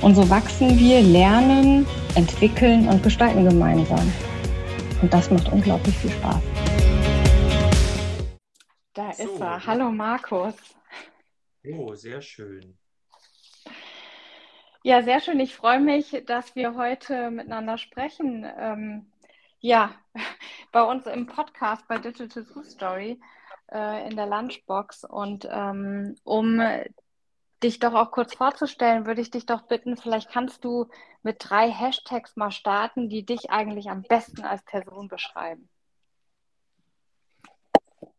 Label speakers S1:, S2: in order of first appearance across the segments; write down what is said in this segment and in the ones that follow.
S1: Und so wachsen wir, lernen, entwickeln und gestalten gemeinsam. Und das macht unglaublich viel Spaß. Da so. ist er. Hallo Markus.
S2: Oh, sehr schön.
S1: Ja, sehr schön. Ich freue mich, dass wir heute miteinander sprechen. Ähm, ja, bei uns im Podcast bei Digital Food Story äh, in der Lunchbox. Und ähm, um dich doch auch kurz vorzustellen, würde ich dich doch bitten, vielleicht kannst du mit drei Hashtags mal starten, die dich eigentlich am besten als Person beschreiben.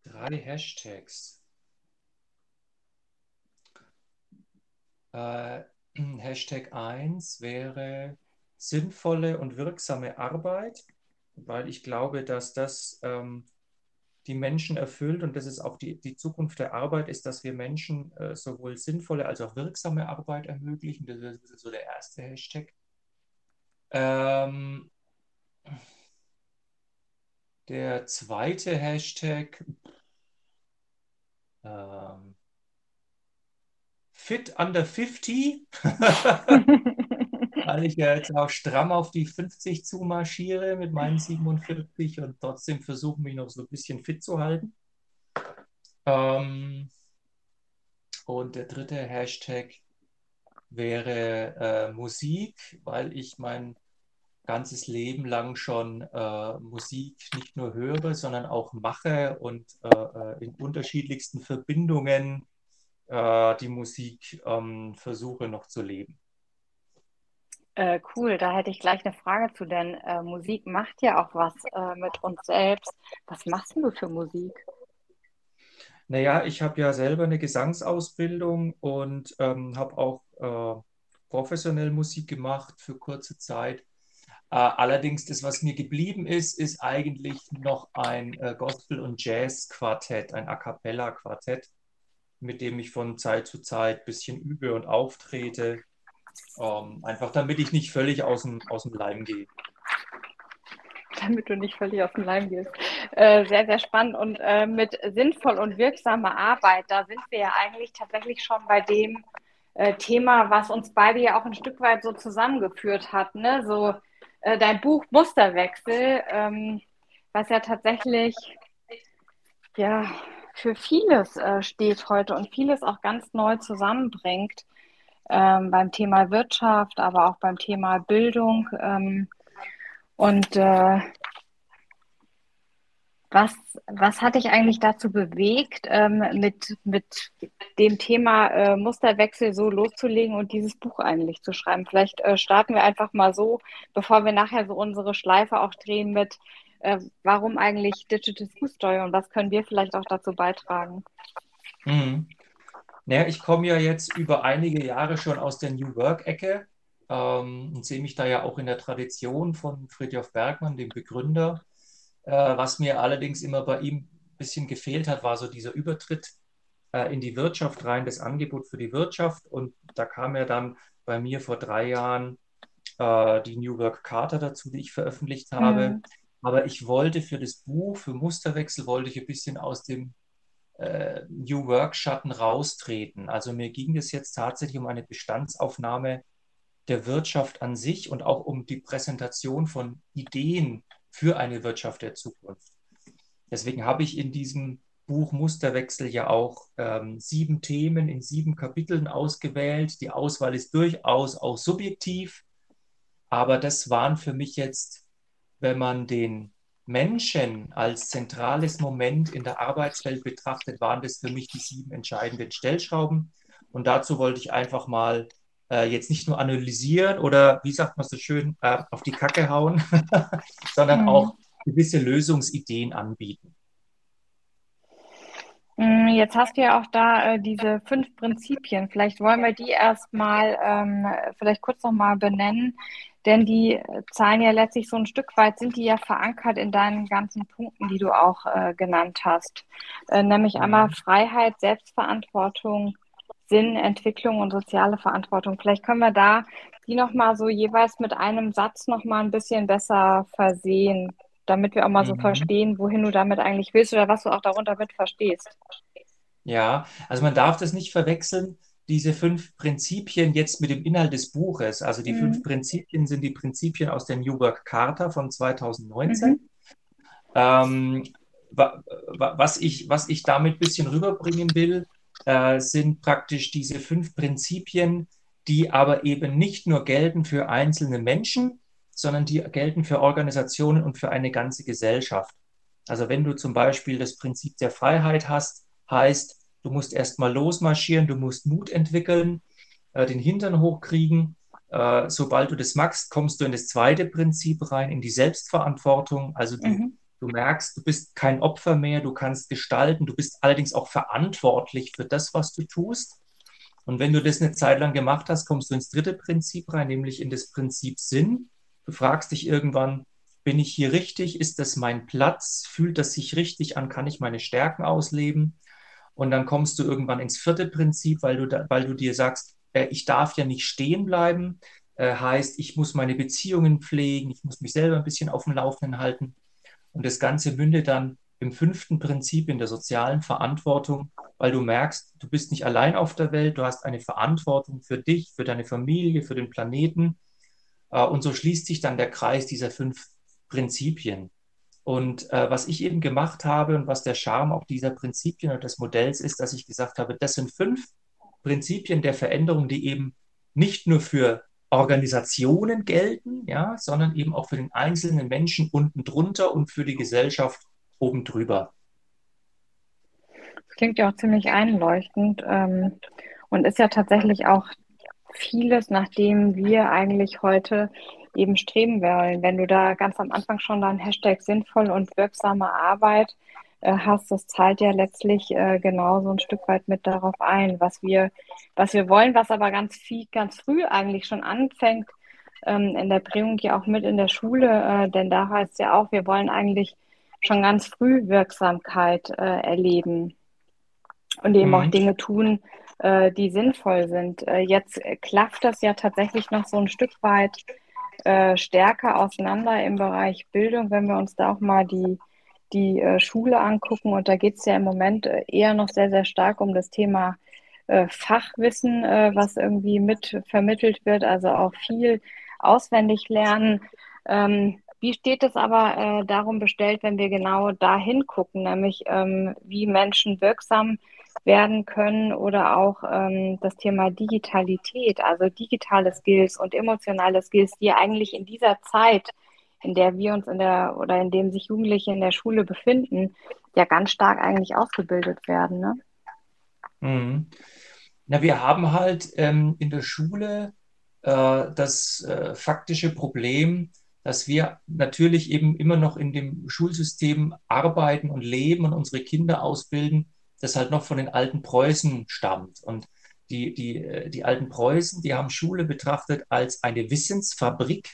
S2: Drei Hashtags. Äh, Hashtag 1 wäre sinnvolle und wirksame Arbeit, weil ich glaube, dass das ähm, die Menschen erfüllt und das ist auch die, die Zukunft der Arbeit, ist, dass wir Menschen äh, sowohl sinnvolle als auch wirksame Arbeit ermöglichen. Das ist so der erste Hashtag. Ähm, der zweite Hashtag ähm, Fit under 50. weil ich ja jetzt auch stramm auf die 50 zumarschiere mit meinen 47 und trotzdem versuche, mich noch so ein bisschen fit zu halten. Ähm, und der dritte Hashtag wäre äh, Musik, weil ich mein ganzes Leben lang schon äh, Musik nicht nur höre, sondern auch mache und äh, äh in unterschiedlichsten Verbindungen äh, die Musik ähm, versuche noch zu leben.
S1: Äh, cool, da hätte ich gleich eine Frage zu, denn äh, Musik macht ja auch was äh, mit uns selbst. Was machst du für Musik?
S2: Naja, ich habe ja selber eine Gesangsausbildung und ähm, habe auch äh, professionell Musik gemacht für kurze Zeit. Äh, allerdings, das, was mir geblieben ist, ist eigentlich noch ein äh, Gospel- und Jazz-Quartett, ein A cappella-Quartett, mit dem ich von Zeit zu Zeit ein bisschen übe und auftrete. Ähm, einfach damit ich nicht völlig aus dem, aus dem Leim gehe.
S1: Damit du nicht völlig aus dem Leim gehst. Äh, sehr, sehr spannend. Und äh, mit sinnvoll und wirksamer Arbeit, da sind wir ja eigentlich tatsächlich schon bei dem äh, Thema, was uns beide ja auch ein Stück weit so zusammengeführt hat. Ne? So äh, dein Buch Musterwechsel, ähm, was ja tatsächlich ja, für vieles äh, steht heute und vieles auch ganz neu zusammenbringt ähm, beim Thema Wirtschaft, aber auch beim Thema Bildung. Ähm, und äh, was, was hat dich eigentlich dazu bewegt, ähm, mit, mit dem Thema äh, Musterwechsel so loszulegen und dieses Buch eigentlich zu schreiben? Vielleicht äh, starten wir einfach mal so, bevor wir nachher so unsere Schleife auch drehen mit, äh, warum eigentlich Digital School Story und was können wir vielleicht auch dazu beitragen?
S2: Mhm. Naja, ich komme ja jetzt über einige Jahre schon aus der New Work-Ecke ähm, und sehe mich da ja auch in der Tradition von Friedhof Bergmann, dem Begründer. Äh, was mir allerdings immer bei ihm ein bisschen gefehlt hat, war so dieser Übertritt äh, in die Wirtschaft rein, das Angebot für die Wirtschaft. Und da kam ja dann bei mir vor drei Jahren äh, die New Work Charta dazu, die ich veröffentlicht habe. Mhm. Aber ich wollte für das Buch, für Musterwechsel, wollte ich ein bisschen aus dem äh, New Work-Schatten raustreten. Also mir ging es jetzt tatsächlich um eine Bestandsaufnahme der Wirtschaft an sich und auch um die Präsentation von Ideen für eine Wirtschaft der Zukunft. Deswegen habe ich in diesem Buch Musterwechsel ja auch ähm, sieben Themen in sieben Kapiteln ausgewählt. Die Auswahl ist durchaus auch subjektiv. Aber das waren für mich jetzt, wenn man den Menschen als zentrales Moment in der Arbeitswelt betrachtet, waren das für mich die sieben entscheidenden Stellschrauben. Und dazu wollte ich einfach mal äh, jetzt nicht nur analysieren oder, wie sagt man so schön, äh, auf die Kacke hauen, sondern mhm. auch gewisse Lösungsideen anbieten.
S1: Mm, jetzt hast du ja auch da äh, diese fünf Prinzipien. Vielleicht wollen wir die erstmal ähm, vielleicht kurz nochmal benennen, denn die äh, zahlen ja letztlich so ein Stück weit, sind die ja verankert in deinen ganzen Punkten, die du auch äh, genannt hast. Äh, nämlich mhm. einmal Freiheit, Selbstverantwortung, Sinn, Entwicklung und soziale Verantwortung. Vielleicht können wir da die nochmal so jeweils mit einem Satz nochmal ein bisschen besser versehen, damit wir auch mal so mhm. verstehen, wohin du damit eigentlich willst oder was du auch darunter mit verstehst.
S2: Ja, also man darf das nicht verwechseln, diese fünf Prinzipien jetzt mit dem Inhalt des Buches. Also die mhm. fünf Prinzipien sind die Prinzipien aus der New Work Charta von 2019. Mhm. Ähm, was, ich, was ich damit ein bisschen rüberbringen will, äh, sind praktisch diese fünf Prinzipien, die aber eben nicht nur gelten für einzelne Menschen, sondern die gelten für Organisationen und für eine ganze Gesellschaft. Also wenn du zum Beispiel das Prinzip der Freiheit hast, heißt, du musst erstmal losmarschieren, du musst Mut entwickeln, äh, den Hintern hochkriegen. Äh, sobald du das magst, kommst du in das zweite Prinzip rein, in die Selbstverantwortung. Also du, mhm. du merkst, du bist kein Opfer mehr, du kannst gestalten, du bist allerdings auch verantwortlich für das, was du tust. Und wenn du das eine Zeit lang gemacht hast, kommst du ins dritte Prinzip rein, nämlich in das Prinzip Sinn. Du fragst dich irgendwann, bin ich hier richtig? Ist das mein Platz? Fühlt das sich richtig an? Kann ich meine Stärken ausleben? Und dann kommst du irgendwann ins vierte Prinzip, weil du, da, weil du dir sagst, äh, ich darf ja nicht stehen bleiben. Äh, heißt, ich muss meine Beziehungen pflegen, ich muss mich selber ein bisschen auf dem Laufenden halten. Und das Ganze mündet dann im fünften Prinzip in der sozialen Verantwortung, weil du merkst, du bist nicht allein auf der Welt, du hast eine Verantwortung für dich, für deine Familie, für den Planeten äh, und so schließt sich dann der Kreis dieser fünf Prinzipien. Und äh, was ich eben gemacht habe und was der Charme auch dieser Prinzipien und des Modells ist, dass ich gesagt habe, das sind fünf Prinzipien der Veränderung, die eben nicht nur für Organisationen gelten, ja, sondern eben auch für den einzelnen Menschen unten drunter und für die Gesellschaft oben drüber.
S1: Das klingt ja auch ziemlich einleuchtend ähm, und ist ja tatsächlich auch vieles, nach dem wir eigentlich heute eben streben wollen. Wenn du da ganz am Anfang schon dein Hashtag sinnvoll und wirksame Arbeit äh, hast, das zahlt ja letztlich äh, genauso ein Stück weit mit darauf ein, was wir, was wir wollen, was aber ganz viel, ganz früh eigentlich schon anfängt, ähm, in der Prägung ja auch mit in der Schule, äh, denn da heißt ja auch, wir wollen eigentlich schon ganz früh Wirksamkeit äh, erleben und eben mhm. auch Dinge tun, äh, die sinnvoll sind. Äh, jetzt klafft das ja tatsächlich noch so ein Stück weit äh, stärker auseinander im Bereich Bildung, wenn wir uns da auch mal die, die äh, Schule angucken. Und da geht es ja im Moment äh, eher noch sehr, sehr stark um das Thema äh, Fachwissen, was irgendwie mit vermittelt wird, also auch viel auswendig lernen. Ähm, wie steht es aber äh, darum bestellt, wenn wir genau dahin gucken, nämlich ähm, wie Menschen wirksam werden können oder auch ähm, das Thema Digitalität, also digitale Skills und emotionale Skills, die eigentlich in dieser Zeit, in der wir uns in der oder in dem sich Jugendliche in der Schule befinden, ja ganz stark eigentlich ausgebildet werden. Ne?
S2: Mhm. Na, wir haben halt ähm, in der Schule äh, das äh, faktische Problem, dass wir natürlich eben immer noch in dem Schulsystem arbeiten und leben und unsere Kinder ausbilden, das halt noch von den alten Preußen stammt. Und die, die, äh, die alten Preußen, die haben Schule betrachtet als eine Wissensfabrik,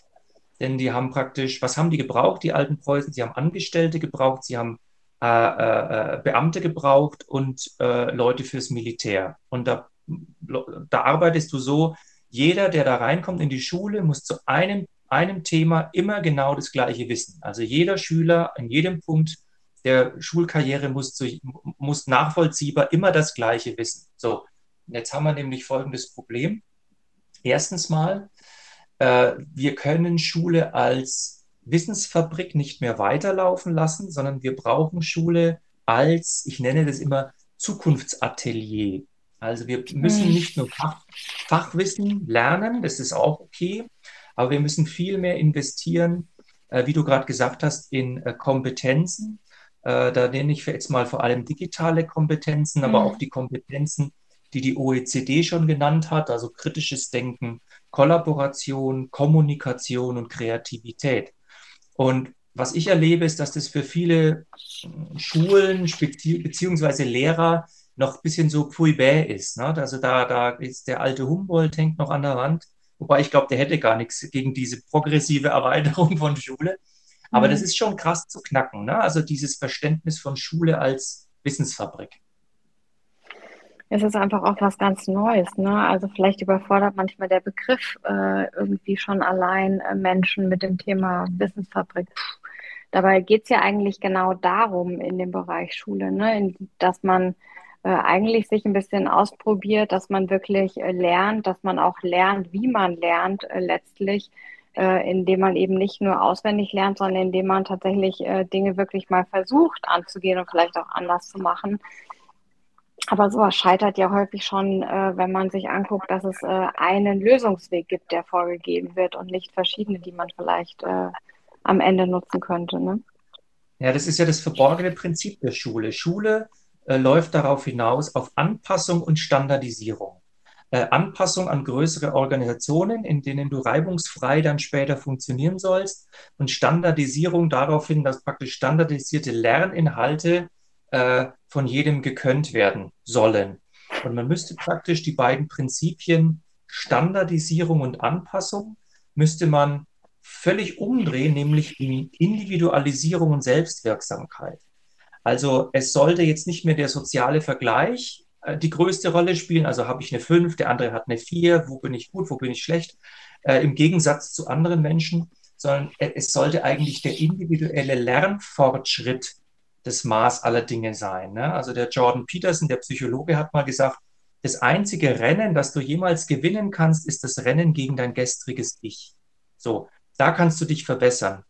S2: denn die haben praktisch, was haben die gebraucht, die alten Preußen? Sie haben Angestellte gebraucht, sie haben äh, äh, Beamte gebraucht und äh, Leute fürs Militär. Und da, da arbeitest du so, jeder, der da reinkommt in die Schule, muss zu einem, einem Thema immer genau das gleiche wissen. Also jeder Schüler in jedem Punkt der Schulkarriere muss, muss nachvollziehbar immer das Gleiche wissen. So, jetzt haben wir nämlich folgendes Problem. Erstens mal, äh, wir können Schule als Wissensfabrik nicht mehr weiterlaufen lassen, sondern wir brauchen Schule als, ich nenne das immer, Zukunftsatelier. Also wir müssen hm. nicht nur Fach, Fachwissen lernen, das ist auch okay, Aber wir müssen viel mehr investieren, äh, wie du gerade gesagt hast, in äh, Kompetenzen. Äh, da nenne ich jetzt mal vor allem digitale Kompetenzen, aber mhm. auch die Kompetenzen, die die OECD schon genannt hat, also kritisches Denken, Kollaboration, Kommunikation und Kreativität. Und was ich erlebe, ist, dass das für viele Schulen beziehungsweise Lehrer noch ein bisschen so pfui bäh ist. Ne? Also da, da ist der alte Humboldt hängt noch an der Wand, wobei ich glaube, der hätte gar nichts gegen diese progressive Erweiterung von Schule. Aber mhm. das ist schon krass zu knacken. Ne? Also dieses Verständnis von Schule als Wissensfabrik.
S1: Es ist einfach auch was ganz Neues. Ne? Also vielleicht überfordert manchmal der Begriff äh, irgendwie schon allein äh, Menschen mit dem Thema Wissensfabrik. Dabei geht es ja eigentlich genau darum in dem Bereich Schule, ne? In, dass man äh, eigentlich sich ein bisschen ausprobiert, dass man wirklich äh, lernt, dass man auch lernt, wie man lernt äh, letztlich, äh, indem man eben nicht nur auswendig lernt, sondern indem man tatsächlich Dinge wirklich mal versucht anzugehen und vielleicht auch anders zu machen. Aber sowas scheitert ja häufig schon, wenn man sich anguckt, dass es einen Lösungsweg gibt, der vorgegeben wird und nicht verschiedene, die man vielleicht am Ende nutzen könnte. Ne?
S2: Ja, das ist ja das verborgene Prinzip der Schule. Schule äh, läuft darauf hinaus auf Anpassung und Standardisierung. Äh, Anpassung an größere Organisationen, in denen du reibungsfrei dann später funktionieren sollst und Standardisierung daraufhin, dass praktisch standardisierte Lerninhalte äh, von jedem gekönnt werden sollen. Und man müsste praktisch die beiden Prinzipien Standardisierung und Anpassung müsste man völlig umdrehen, nämlich in Individualisierung und Selbstwirksamkeit. Also es sollte jetzt nicht mehr der soziale Vergleich die größte Rolle spielen. Also habe ich eine 5, der andere hat eine 4, wo bin ich gut, wo bin ich schlecht, äh, im Gegensatz zu anderen Menschen, sondern es sollte eigentlich der individuelle Lernfortschritt das Maß aller Dinge sein. Ne? Also der Jordan Peterson, der Psychologe, hat mal gesagt, das einzige Rennen, das du jemals gewinnen kannst, ist das Rennen gegen dein gestriges Ich. So, da kannst du dich verbessern.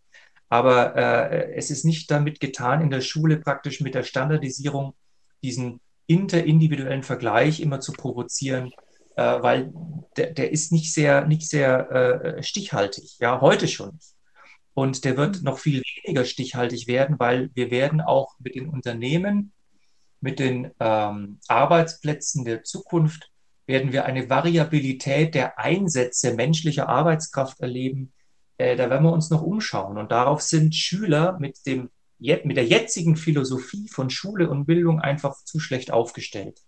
S2: Aber äh, es ist nicht damit getan, in der Schule praktisch mit der Standardisierung diesen interindividuellen Vergleich immer zu provozieren, äh, weil der, der, ist nicht sehr, nicht sehr äh, stichhaltig. Ja, heute schon. Und der wird noch viel weniger stichhaltig werden, weil wir werden auch mit den Unternehmen, mit den ähm, Arbeitsplätzen der Zukunft, werden wir eine Variabilität der Einsätze menschlicher Arbeitskraft erleben, äh, da werden wir uns noch umschauen. Und darauf sind Schüler mit, dem, mit der jetzigen Philosophie von Schule und Bildung einfach zu schlecht aufgestellt.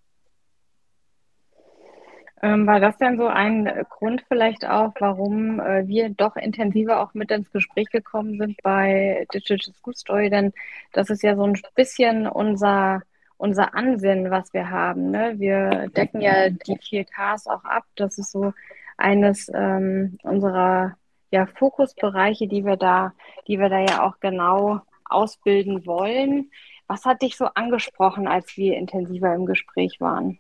S1: Ähm, war das denn so ein Grund vielleicht auch, warum äh, wir doch intensiver auch mit ins Gespräch gekommen sind bei Digital School Story? Denn das ist ja so ein bisschen unser, unser Ansinnen, was wir haben. Ne? Wir decken ja die 4Ks auch ab. Das ist so eines ähm, unserer ja, Fokusbereiche, die wir da, die wir da ja auch genau ausbilden wollen. Was hat dich so angesprochen, als wir intensiver im Gespräch waren?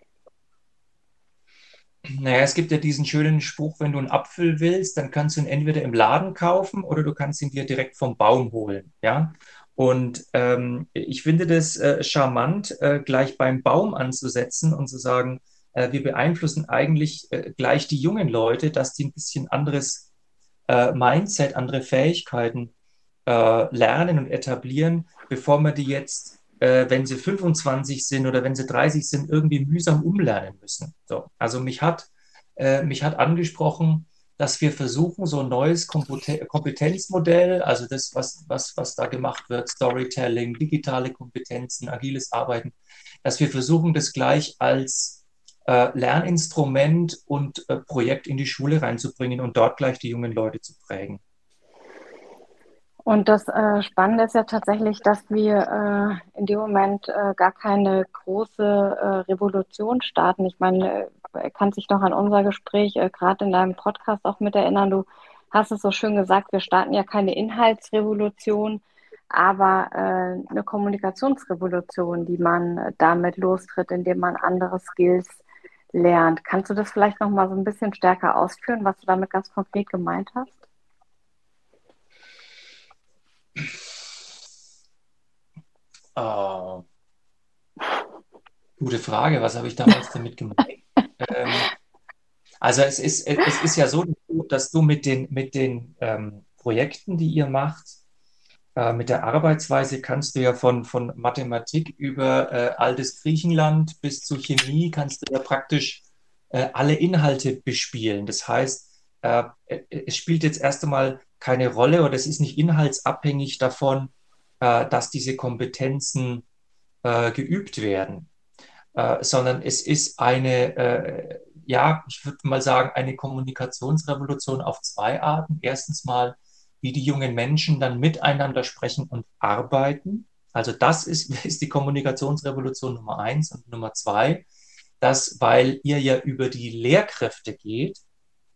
S2: Naja, es gibt ja diesen schönen Spruch, wenn du einen Apfel willst, dann kannst du ihn entweder im Laden kaufen oder du kannst ihn dir direkt vom Baum holen. Ja? Und ähm, ich finde das äh, charmant, äh, gleich beim Baum anzusetzen und zu sagen, äh, wir beeinflussen eigentlich äh, gleich die jungen Leute, dass die ein bisschen anderes äh, Mindset, andere Fähigkeiten äh, lernen und etablieren, bevor wir die jetzt, äh, wenn sie 25 sind oder wenn sie 30 sind, irgendwie mühsam umlernen müssen. So, also mich hat, äh, mich hat angesprochen, dass wir versuchen, so ein neues Kompetenzmodell, also das, was, was, was da gemacht wird, Storytelling, digitale Kompetenzen, agiles Arbeiten, dass wir versuchen, das gleich als äh, Lerninstrument und äh, Projekt in die Schule reinzubringen und dort gleich die jungen Leute zu prägen.
S1: Und das äh, Spannende ist ja tatsächlich, dass wir äh, in dem Moment äh, gar keine große äh, Revolution starten. Ich meine, er kann sich noch an unser Gespräch gerade in deinem Podcast auch mit erinnern. Du hast es so schön gesagt, wir starten ja keine Inhaltsrevolution, aber eine Kommunikationsrevolution, die man damit lostritt, indem man andere Skills lernt. Kannst du das vielleicht noch mal so ein bisschen stärker ausführen, was du damit ganz konkret gemeint hast?
S2: Uh, gute Frage. Was habe ich damals damit gemeint? ähm, Also es ist, es ist ja so, dass du mit den, mit den ähm, Projekten, die ihr macht, äh, mit der Arbeitsweise kannst du ja von, von Mathematik über äh, altes Griechenland bis zu Chemie, kannst du ja praktisch äh, alle Inhalte bespielen. Das heißt, äh, es spielt jetzt erst einmal keine Rolle oder es ist nicht inhaltsabhängig davon, äh, dass diese Kompetenzen äh, geübt werden, sondern es ist eine ja, ich würde mal sagen, eine Kommunikationsrevolution auf zwei Arten. Erstens mal, wie die jungen Menschen dann miteinander sprechen und arbeiten. Also das ist, ist die Kommunikationsrevolution Nummer eins und Nummer zwei, dass, weil ihr ja über die Lehrkräfte geht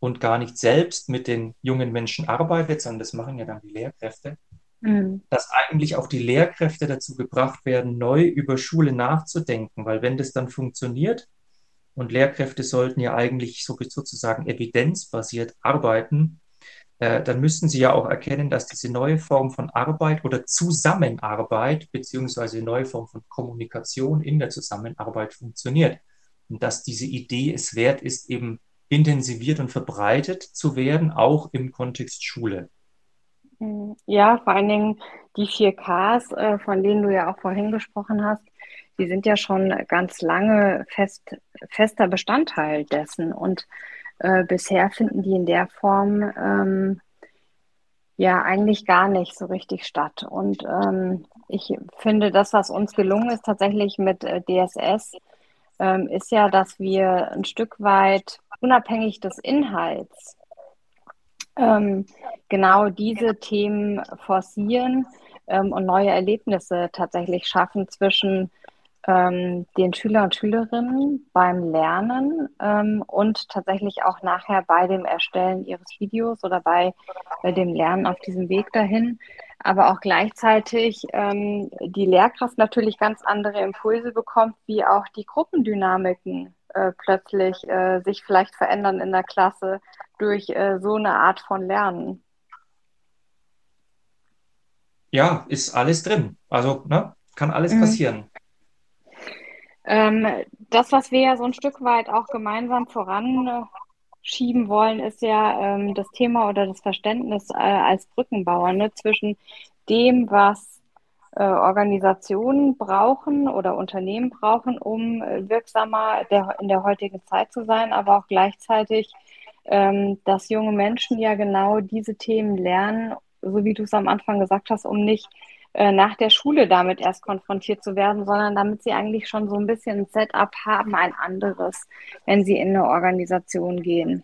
S2: und gar nicht selbst mit den jungen Menschen arbeitet, sondern das machen ja dann die Lehrkräfte, mhm. dass eigentlich auch die Lehrkräfte dazu gebracht werden, neu über Schule nachzudenken, weil wenn das dann funktioniert, und Lehrkräfte sollten ja eigentlich so, sozusagen evidenzbasiert arbeiten, äh, dann müssten sie ja auch erkennen, dass diese neue Form von Arbeit oder Zusammenarbeit beziehungsweise neue Form von Kommunikation in der Zusammenarbeit funktioniert. Und dass diese Idee es wert ist, eben intensiviert und verbreitet zu werden, auch im Kontext Schule.
S1: Ja, vor allen Dingen die vier Ks, äh, von denen du ja auch vorhin gesprochen hast, die sind ja schon ganz lange fest, fester Bestandteil dessen. Und äh, bisher finden die in der Form ähm, ja eigentlich gar nicht so richtig statt. Und ähm, ich finde, das, was uns gelungen ist tatsächlich mit äh, DSS, ähm, ist ja, dass wir ein Stück weit unabhängig des Inhalts ähm, genau diese Themen forcieren ähm, und neue Erlebnisse tatsächlich schaffen zwischen ähm, den Schüler und Schülerinnen beim Lernen ähm, und tatsächlich auch nachher bei dem Erstellen ihres Videos oder bei äh, dem Lernen auf diesem Weg dahin. Aber auch gleichzeitig ähm, die Lehrkraft natürlich ganz andere Impulse bekommt, wie auch die Gruppendynamiken äh, plötzlich äh, sich vielleicht verändern in der Klasse durch äh, so eine Art von Lernen.
S2: Ja, ist alles drin. Also ne, kann alles mhm. passieren.
S1: Ähm, das, was wir ja so ein Stück weit auch gemeinsam voranschieben wollen, ist ja ähm, das Thema oder das Verständnis äh, als Brückenbauer ne, zwischen dem, was äh, Organisationen brauchen oder Unternehmen brauchen, um äh, wirksamer der, in der heutigen Zeit zu sein, aber auch gleichzeitig, ähm, dass junge Menschen ja genau diese Themen lernen, so wie du es am Anfang gesagt hast, um nicht äh, nach der Schule damit erst konfrontiert zu werden, sondern damit sie eigentlich schon so ein bisschen ein Setup haben, ein anderes, wenn sie in eine Organisation gehen.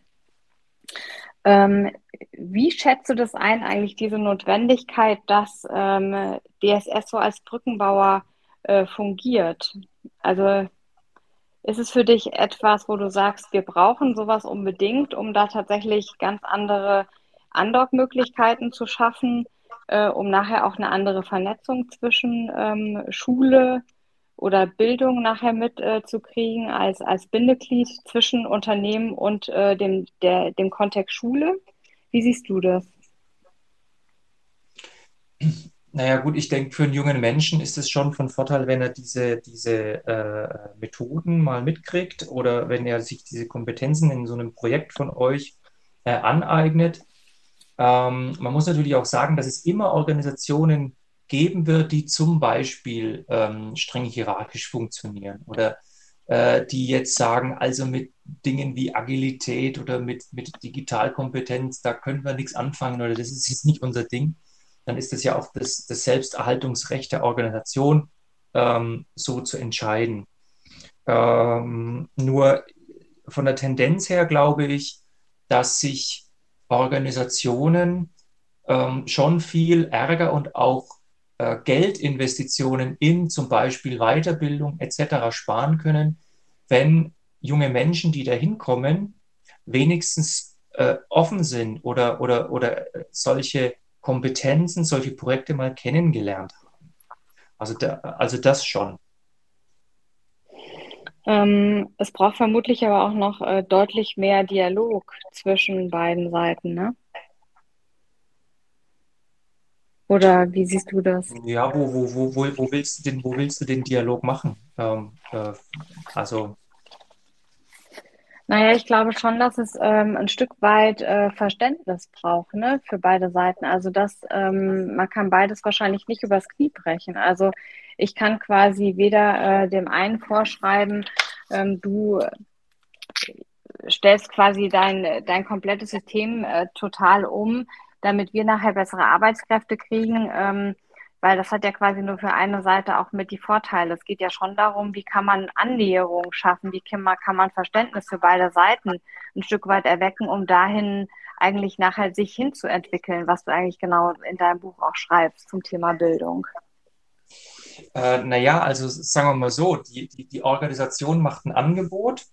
S1: Ähm, wie schätzt du das ein, eigentlich diese Notwendigkeit, dass ähm, DSS so als Brückenbauer äh, fungiert? Also ist es für dich etwas, wo du sagst, wir brauchen sowas unbedingt, um da tatsächlich ganz andere Andockmöglichkeiten zu schaffen? äh, um nachher auch eine andere Vernetzung zwischen ähm, Schule oder Bildung nachher mitzukriegen äh, als, als Bindeglied zwischen Unternehmen und äh, dem, der, dem Kontext Schule. Wie siehst du das?
S2: Naja gut, ich denke, für einen jungen Menschen ist es schon von Vorteil, wenn er diese, diese äh, Methoden mal mitkriegt oder wenn er sich diese Kompetenzen in so einem Projekt von euch äh, aneignet. Ähm, man muss natürlich auch sagen, dass es immer Organisationen geben wird, die zum Beispiel ähm, streng hierarchisch funktionieren oder äh, die jetzt sagen, also mit Dingen wie Agilität oder mit, mit Digitalkompetenz, da können wir nichts anfangen oder das ist jetzt nicht unser Ding, dann ist das ja auch das, das Selbsterhaltungsrecht der Organisation, ähm, so zu entscheiden. Ähm, nur von der Tendenz her glaube ich, dass sich Organisationen ähm, schon viel Ärger und auch äh, Geldinvestitionen in zum Beispiel Weiterbildung etc. sparen können, wenn junge Menschen, die da hinkommen, wenigstens äh, offen sind oder, oder, oder solche Kompetenzen, solche Projekte mal kennengelernt haben. Also, da, also das schon.
S1: Ähm, es braucht vermutlich aber auch noch äh, deutlich mehr Dialog zwischen beiden Seiten, ne? Oder wie siehst du das?
S2: Ja, wo, wo, wo, wo, wo willst du den, wo willst du den Dialog machen? Ähm, äh, also
S1: Naja, ich glaube schon, dass es ähm, ein Stück weit äh, Verständnis braucht, ne, für beide Seiten. Also dass ähm, man kann beides wahrscheinlich nicht übers Knie brechen. Also ich kann quasi weder äh, dem einen vorschreiben, ähm, du stellst quasi dein, dein komplettes System äh, total um, damit wir nachher bessere Arbeitskräfte kriegen. Ähm, weil das hat ja quasi nur für eine Seite auch mit die Vorteile. Es geht ja schon darum, wie kann man Annäherung schaffen, wie kann man, kann man Verständnis für beide Seiten ein Stück weit erwecken, um dahin eigentlich nachher sich hinzuentwickeln, was du eigentlich genau in deinem Buch auch schreibst zum Thema Bildung.
S2: Äh, naja, also sagen wir mal so, die, die, die Organisation macht ein Angebot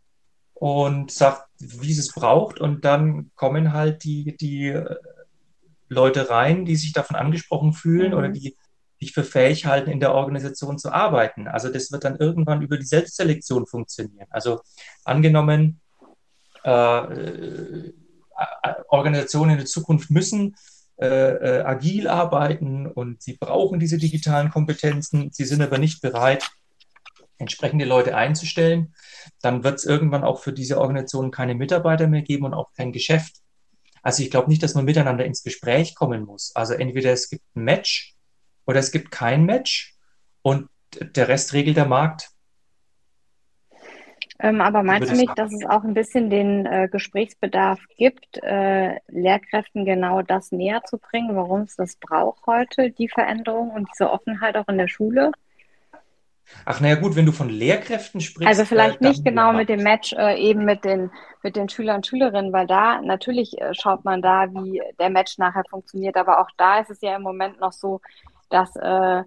S2: und sagt, wie sie es braucht und dann kommen halt die, die Leute rein, die sich davon angesprochen fühlen mhm. oder die dich für fähig halten, in der Organisation zu arbeiten. Also das wird dann irgendwann über die Selbstselektion funktionieren. Also angenommen, äh, äh, Organisationen in der Zukunft müssen äh, äh, agil arbeiten und sie brauchen diese digitalen Kompetenzen, sie sind aber nicht bereit, entsprechende Leute einzustellen, dann wird es irgendwann auch für diese Organisationen keine Mitarbeiter mehr geben und auch kein Geschäft. Also ich glaube nicht, dass man miteinander ins Gespräch kommen muss. Also entweder es gibt ein Match oder es gibt kein Match und der Rest regelt der Markt.
S1: Ähm, aber meinst du nicht, dass es auch ein bisschen den äh, Gesprächsbedarf gibt, äh, Lehrkräften genau das näher zu bringen, warum es das braucht heute, die Veränderung und diese Offenheit auch in der Schule?
S2: Ach naja gut, wenn du von Lehrkräften sprichst.
S1: Also vielleicht äh, nicht genau mit dem Match, äh, eben mit den, mit den Schülern und Schülerinnen, weil da natürlich äh, schaut man da, wie der Match nachher funktioniert. Aber auch da ist es ja im Moment noch so, dass äh,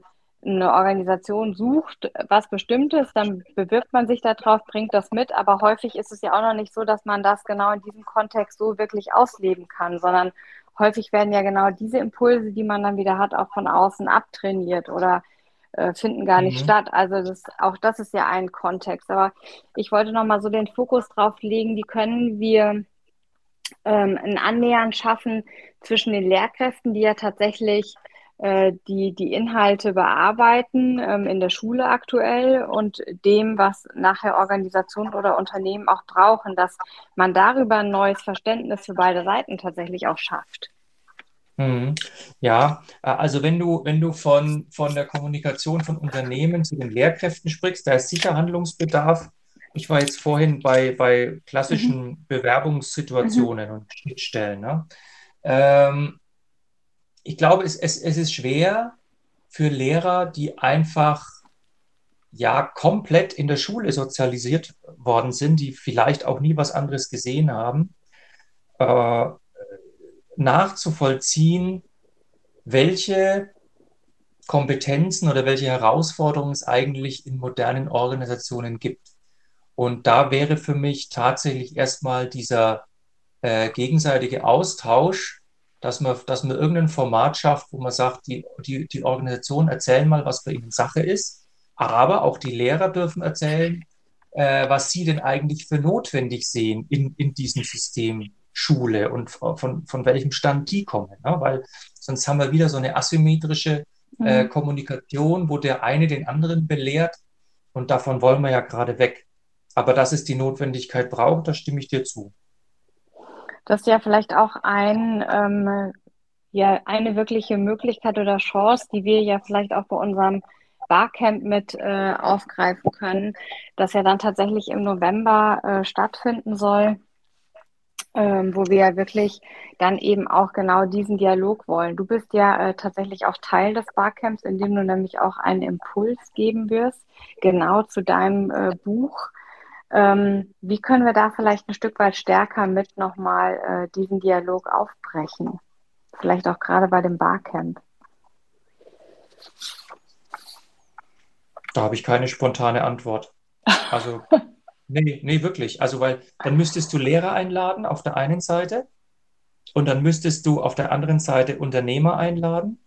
S1: eine Organisation sucht was Bestimmtes, dann bewirbt man sich darauf, bringt das mit, aber häufig ist es ja auch noch nicht so, dass man das genau in diesem Kontext so wirklich ausleben kann, sondern häufig werden ja genau diese Impulse, die man dann wieder hat, auch von außen abtrainiert oder äh, finden gar nicht mhm. statt. Also das, auch das ist ja ein Kontext. Aber ich wollte nochmal so den Fokus drauf legen, wie können wir ähm, ein Annähern schaffen zwischen den Lehrkräften, die ja tatsächlich äh, die die Inhalte bearbeiten ähm, in der Schule aktuell und dem, was nachher Organisationen oder Unternehmen auch brauchen, dass man darüber ein neues Verständnis für beide Seiten tatsächlich auch schafft.
S2: Mhm. Ja, äh, also wenn du, wenn du von, von der Kommunikation von Unternehmen zu den Lehrkräften sprichst, da ist sicher Handlungsbedarf. Ich war jetzt vorhin bei, bei klassischen mhm. Bewerbungssituationen mhm. und Schnittstellen. Ne? Ähm, ich glaube, es, es, es ist schwer für Lehrer, die einfach ja komplett in der Schule sozialisiert worden sind, die vielleicht auch nie was anderes gesehen haben, äh, nachzuvollziehen, welche Kompetenzen oder welche Herausforderungen es eigentlich in modernen Organisationen gibt. Und da wäre für mich tatsächlich erstmal dieser äh, gegenseitige Austausch dass man, dass man irgendein Format schafft, wo man sagt, die, die, die Organisationen erzählen mal, was bei ihnen Sache ist, aber auch die Lehrer dürfen erzählen, äh, was sie denn eigentlich für notwendig sehen in, in diesem System Schule und von, von welchem Stand die kommen. Ne? Weil sonst haben wir wieder so eine asymmetrische äh, mhm. Kommunikation, wo der eine den anderen belehrt und davon wollen wir ja gerade weg. Aber dass es die Notwendigkeit braucht, da stimme ich dir zu.
S1: Das ist ja vielleicht auch ein, ähm, ja, eine wirkliche Möglichkeit oder Chance, die wir ja vielleicht auch bei unserem Barcamp mit äh, aufgreifen können, das ja dann tatsächlich im November äh, stattfinden soll, ähm, wo wir ja wirklich dann eben auch genau diesen Dialog wollen. Du bist ja äh, tatsächlich auch Teil des Barcamps, in dem du nämlich auch einen Impuls geben wirst, genau zu deinem äh, Buch. Ähm, wie können wir da vielleicht ein Stück weit stärker mit nochmal äh, diesen Dialog aufbrechen? Vielleicht auch gerade bei dem Barcamp.
S2: Da habe ich keine spontane Antwort. Also, nee, nee, wirklich. Also, weil dann müsstest du Lehrer einladen auf der einen Seite und dann müsstest du auf der anderen Seite Unternehmer einladen.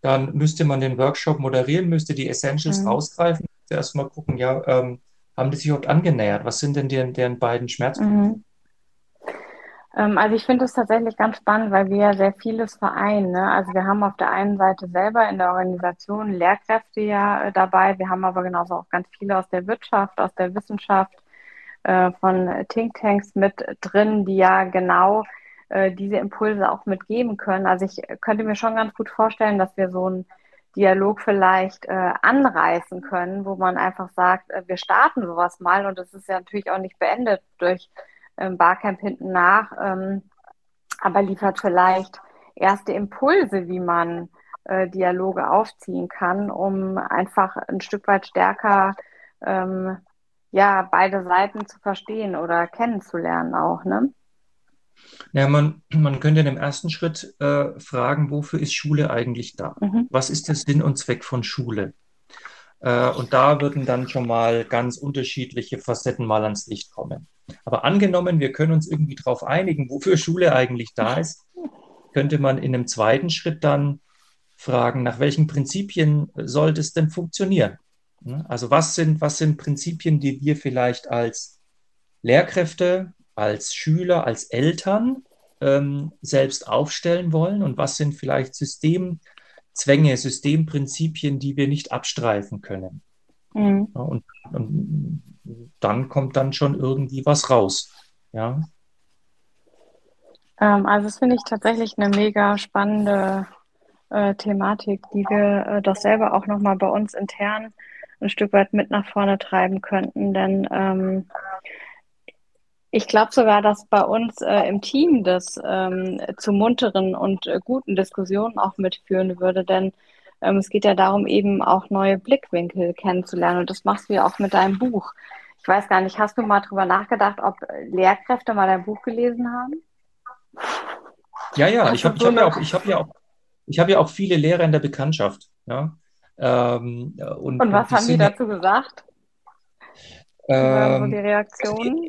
S2: Dann müsste man den Workshop moderieren, müsste die Essentials mhm. rausgreifen, erstmal gucken, ja, ähm, haben die sich überhaupt angenähert? Was sind denn deren, deren beiden Schmerzpunkte? Mhm.
S1: Ähm, also ich finde es tatsächlich ganz spannend, weil wir ja sehr vieles vereinen. Ne? Also wir haben auf der einen Seite selber in der Organisation Lehrkräfte ja äh, dabei, wir haben aber genauso auch ganz viele aus der Wirtschaft, aus der Wissenschaft, äh, von Thinktanks mit drin, die ja genau äh, diese Impulse auch mitgeben können. Also ich könnte mir schon ganz gut vorstellen, dass wir so einen Dialog vielleicht anreißen können, wo man einfach sagt, wir starten sowas mal und das ist ja natürlich auch nicht beendet durch ähm, Barcamp hinten nach, ähm, aber liefert vielleicht erste Impulse, wie man äh, Dialoge aufziehen kann, um einfach ein Stück weit stärker ähm, ja, beide Seiten zu verstehen oder kennenzulernen auch, ne?
S2: Ja, man, man könnte in dem ersten Schritt äh, fragen, wofür ist Schule eigentlich da? Mhm. Was ist der Sinn und Zweck von Schule? Äh, und da würden dann schon mal ganz unterschiedliche Facetten mal ans Licht kommen. Aber angenommen, wir können uns irgendwie darauf einigen, wofür Schule eigentlich da ist, könnte man in einem zweiten Schritt dann fragen, nach welchen Prinzipien sollte es denn funktionieren? Also was sind, was sind Prinzipien, die wir vielleicht als Lehrkräfte, als Schüler, als Eltern ähm, selbst aufstellen wollen und was sind vielleicht Systemzwänge, Systemprinzipien, die wir nicht abstreifen können? Mhm. Ja, und, und, dann kommt dann schon irgendwie was raus. Ja.
S1: Ähm, also das finde ich tatsächlich eine mega spannende äh, Thematik, die wir äh, doch selber auch nochmal bei uns intern ein Stück weit mit nach vorne treiben könnten. Denn ähm, ich glaube sogar, dass bei uns äh, im Team das ähm, zu munteren und äh, guten Diskussionen auch mitführen würde. Denn ähm, es geht ja darum, eben auch neue Blickwinkel kennenzulernen. Und das machst du ja auch mit deinem Buch. Ich weiß gar nicht, hast du mal drüber nachgedacht, ob Lehrkräfte mal dein Buch gelesen haben?
S2: Ja, ja, ich habe hab ja, auch, hab ja, auch, hab ja auch viele Lehrer in der Bekanntschaft. Ja.
S1: Ähm, und, und, was und haben die dazu gesagt?
S2: Ähm, die Reaktionen?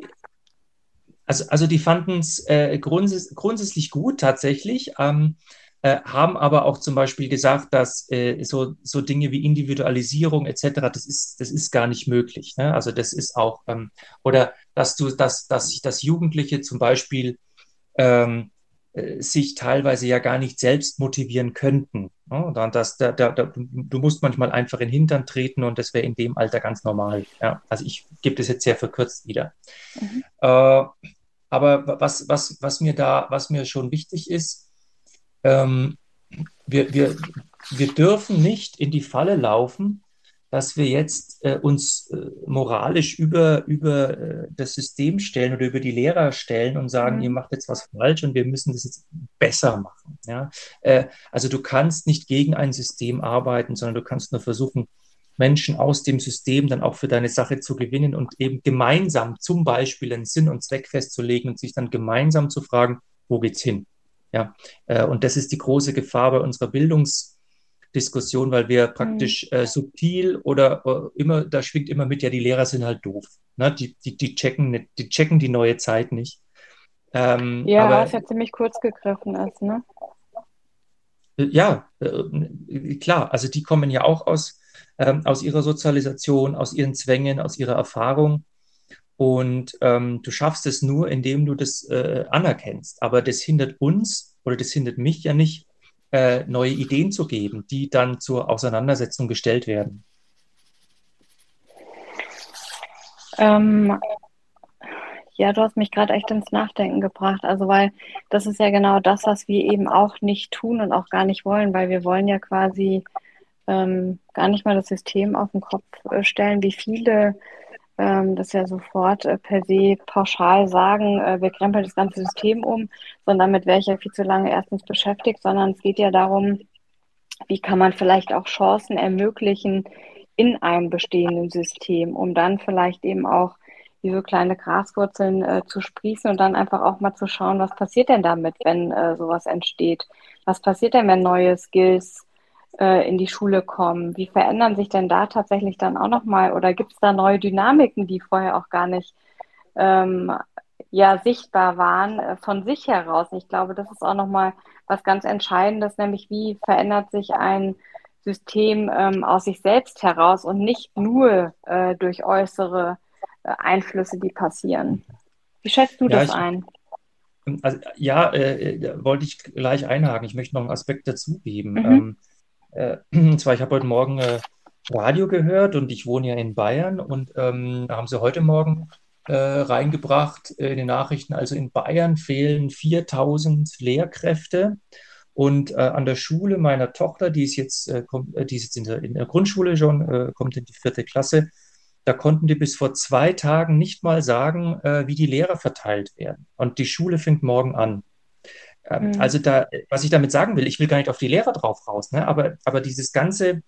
S2: Also, also die fanden es äh, grunds grundsätzlich gut tatsächlich, ähm, äh, haben aber auch zum Beispiel gesagt, dass äh, so, so Dinge wie Individualisierung etc., das ist, das ist gar nicht möglich. Ne? Also das ist auch, ähm, oder dass du, dass, dass sich das Jugendliche zum Beispiel ähm, äh, sich teilweise ja gar nicht selbst motivieren könnten. Ja, dann das, da, da, du musst manchmal einfach in den Hintern treten und das wäre in dem Alter ganz normal. Ja, also ich gebe das jetzt sehr verkürzt wieder. Mhm. Äh, aber was, was, was mir da, was mir schon wichtig ist, ähm, wir, wir, wir dürfen nicht in die Falle laufen, dass wir jetzt äh, uns äh, moralisch über, über äh, das System stellen oder über die Lehrer stellen und sagen, mhm. ihr macht jetzt was falsch und wir müssen das jetzt besser machen. Ja? Äh, also du kannst nicht gegen ein System arbeiten, sondern du kannst nur versuchen, Menschen aus dem System dann auch für deine Sache zu gewinnen und eben gemeinsam zum Beispiel einen Sinn und Zweck festzulegen und sich dann gemeinsam zu fragen, wo geht's hin? Ja, äh, und das ist die große Gefahr bei unserer Bildungs- Diskussion, weil wir praktisch mhm. äh, subtil oder äh, immer, da schwingt immer mit, ja, die Lehrer sind halt doof. Ne? Die, die, die, checken, nicht, die checken die neue Zeit nicht.
S1: Ähm, ja, aber, was ja ziemlich kurz gegriffen ist, ne?
S2: Äh, ja, äh, klar, also die kommen ja auch aus, ähm, aus ihrer Sozialisation, aus ihren Zwängen, aus ihrer Erfahrung. Und ähm, du schaffst es nur, indem du das äh, anerkennst. Aber das hindert uns oder das hindert mich ja nicht, äh, neue Ideen zu geben, die dann zur Auseinandersetzung gestellt werden?
S1: Ähm, ja, du hast mich gerade echt ins Nachdenken gebracht. Also, weil das ist ja genau das, was wir eben auch nicht tun und auch gar nicht wollen, weil wir wollen ja quasi ähm, gar nicht mal das System auf den Kopf äh, stellen, wie viele ähm, das ja sofort äh, per se pauschal sagen, äh, wir krempeln das ganze System um, sondern mit welcher viel zu lange erstens beschäftigt, sondern es geht ja darum, wie kann man vielleicht auch Chancen ermöglichen in einem bestehenden System, um dann vielleicht eben auch wie so kleine Graswurzeln äh, zu sprießen und dann einfach auch mal zu schauen, was passiert denn damit, wenn äh, sowas entsteht? Was passiert denn, wenn neue Skills äh, in die Schule kommen? Wie verändern sich denn da tatsächlich dann auch nochmal oder gibt es da neue Dynamiken, die vorher auch gar nicht ähm, ja, sichtbar waren äh, von sich heraus? Ich glaube, das ist auch nochmal was ganz Entscheidendes, nämlich wie verändert sich ein System ähm, aus sich selbst heraus und nicht nur äh, durch äußere äh, Einflüsse, die passieren. Wie schätzt du ja, das ich, ein?
S2: Also, ja, äh, wollte ich gleich einhaken. Ich möchte noch einen Aspekt dazugeben. Mhm. Ähm, äh, und zwar, ich habe heute Morgen äh, Radio gehört und ich wohne ja in Bayern und ähm, da haben sie heute Morgen äh, reingebracht in den Nachrichten. Also in Bayern fehlen 4000 Lehrkräfte. Und äh, an der Schule meiner Tochter, die ist jetzt, äh, kommt, äh, die ist jetzt in der, in der Grundschule schon, äh, kommt in die vierte Klasse, da konnten die bis vor zwei Tagen nicht mal sagen, äh, wie die Lehrer verteilt werden. Und die Schule fängt morgen an. Ähm, mhm. Also da, was ich damit sagen will, ich will gar nicht auf die Lehrer drauf raus, ne? aber, aber dieses ganze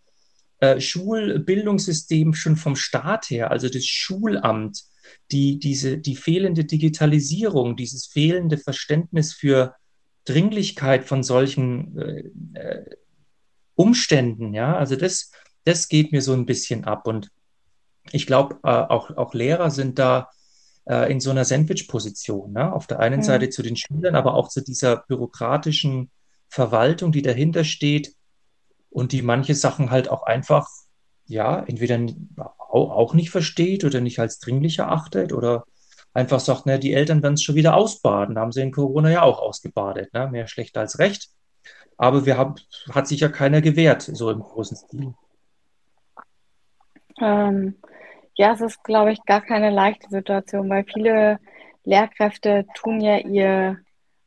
S2: äh, Schulbildungssystem schon vom Staat her, also das Schulamt, die, diese, die fehlende Digitalisierung, dieses fehlende Verständnis für Dringlichkeit von solchen äh, äh, Umständen, ja, also das, das geht mir so ein bisschen ab. Und ich glaube, äh, auch, auch Lehrer sind da äh, in so einer Sandwich-Position. Ne? Auf der einen mhm. Seite zu den Schülern, aber auch zu dieser bürokratischen Verwaltung, die dahinter steht und die manche Sachen halt auch einfach, ja, entweder auch nicht versteht oder nicht als dringlich erachtet oder einfach sagt, ne, die Eltern werden es schon wieder ausbaden. Da haben sie in Corona ja auch ausgebadet. Ne? Mehr schlecht als recht. Aber wir haben, hat sich ja keiner gewehrt, so im großen Stil.
S1: Ähm, ja, es ist, glaube ich, gar keine leichte Situation, weil viele Lehrkräfte tun ja ihr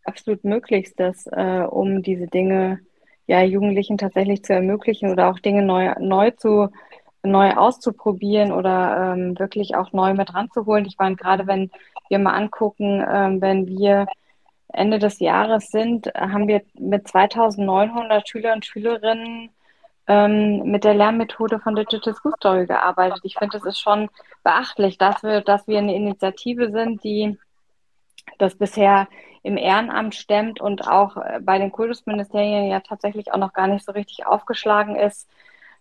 S1: absolut Möglichstes, äh, um diese Dinge ja Jugendlichen tatsächlich zu ermöglichen oder auch Dinge neu, neu zu neu auszuprobieren oder ähm, wirklich auch neu mit ranzuholen. Ich meine, gerade wenn wir mal angucken, ähm, wenn wir Ende des Jahres sind, haben wir mit 2900 Schüler und Schülerinnen ähm, mit der Lernmethode von Digital School Story gearbeitet. Ich finde, es ist schon beachtlich, dass wir, dass wir eine Initiative sind, die das bisher im Ehrenamt stemmt und auch äh, bei den Kultusministerien ja tatsächlich auch noch gar nicht so richtig aufgeschlagen ist,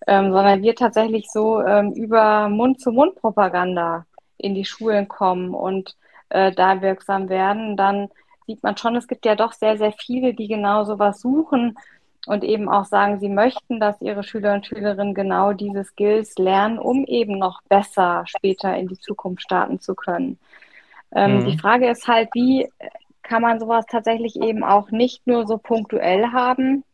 S1: ähm, sondern wir tatsächlich so ähm, über Mund-zu-Mund-Propaganda in die Schulen kommen und äh, da wirksam werden, dann sieht man schon, es gibt ja doch sehr, sehr viele, die genau sowas suchen und eben auch sagen, sie möchten, dass ihre Schüler und Schülerinnen genau diese Skills lernen, um eben noch besser später in die Zukunft starten zu können. Ähm, mhm. Die Frage ist halt, wie kann man sowas tatsächlich eben auch nicht nur so punktuell haben,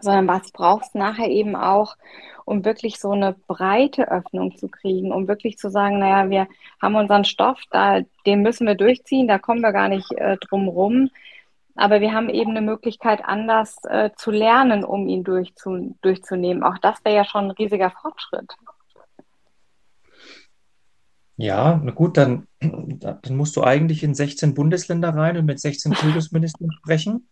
S1: sondern was braucht es nachher eben auch, um wirklich so eine breite Öffnung zu kriegen, um wirklich zu sagen, naja, wir haben unseren Stoff, da, den müssen wir durchziehen, da kommen wir gar nicht äh, drum rum. Aber wir haben eben eine Möglichkeit, anders äh, zu lernen, um ihn durchzu, durchzunehmen. Auch das wäre ja schon ein riesiger Fortschritt.
S2: Ja, na gut, dann, dann musst du eigentlich in 16 Bundesländer rein und mit 16 Kultusministern sprechen